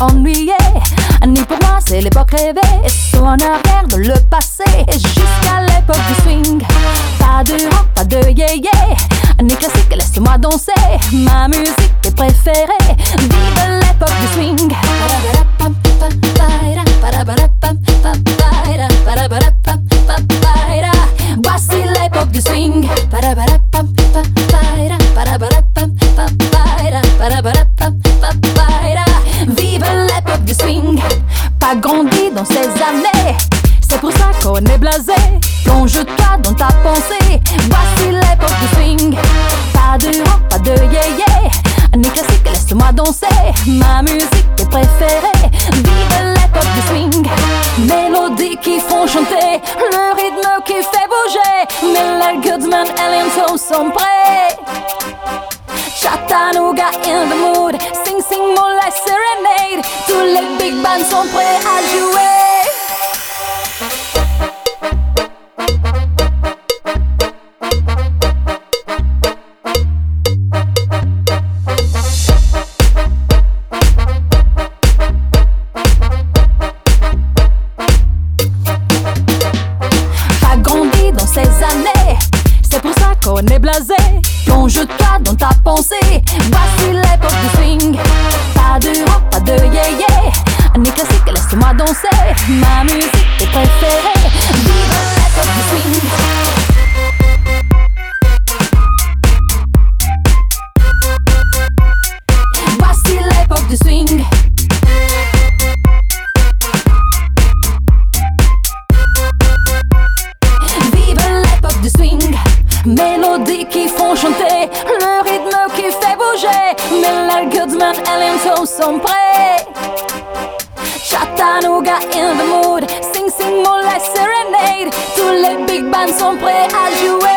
ennuyé. Ni pour moi, c'est l'époque rêvée. Saut en arrière de le passé, jusqu'à l'époque du swing. Pas de rock, pas de yé-yé. Ni classique, laisse-moi danser. Ma musique est préférée. Ces années. C'est pour ça qu'on est blasé. Plonge-toi dans ta pensée. Voici l'époque du swing. Pas de rock, pas de yé-yé. Ni classique, laisse-moi danser. Ma musique est préférée. Vive l'époque du swing. Mélodies qui font chanter. Le rythme qui fait bouger. Miller Goodman, Alien Soul sont prêts. Chattanooga in the mood. Sing, sing, moonlight serenade. Tous les big bands sont prêts à jouer. Est blasé. Plonge-toi dans ta pensée. Voici l'époque du swing. Pas de rock, pas de yé-yé. Ni classique, laisse-moi danser. Ma musique est préférée. Vive l'époque du swing. Mélodies qui font chanter, le rythme qui fait bouger. Millard Goodman et Limso sont prêts. Chattanooga in the mood, Sing Sing Moonlight Serenade. Tous les big bands sont prêts à jouer.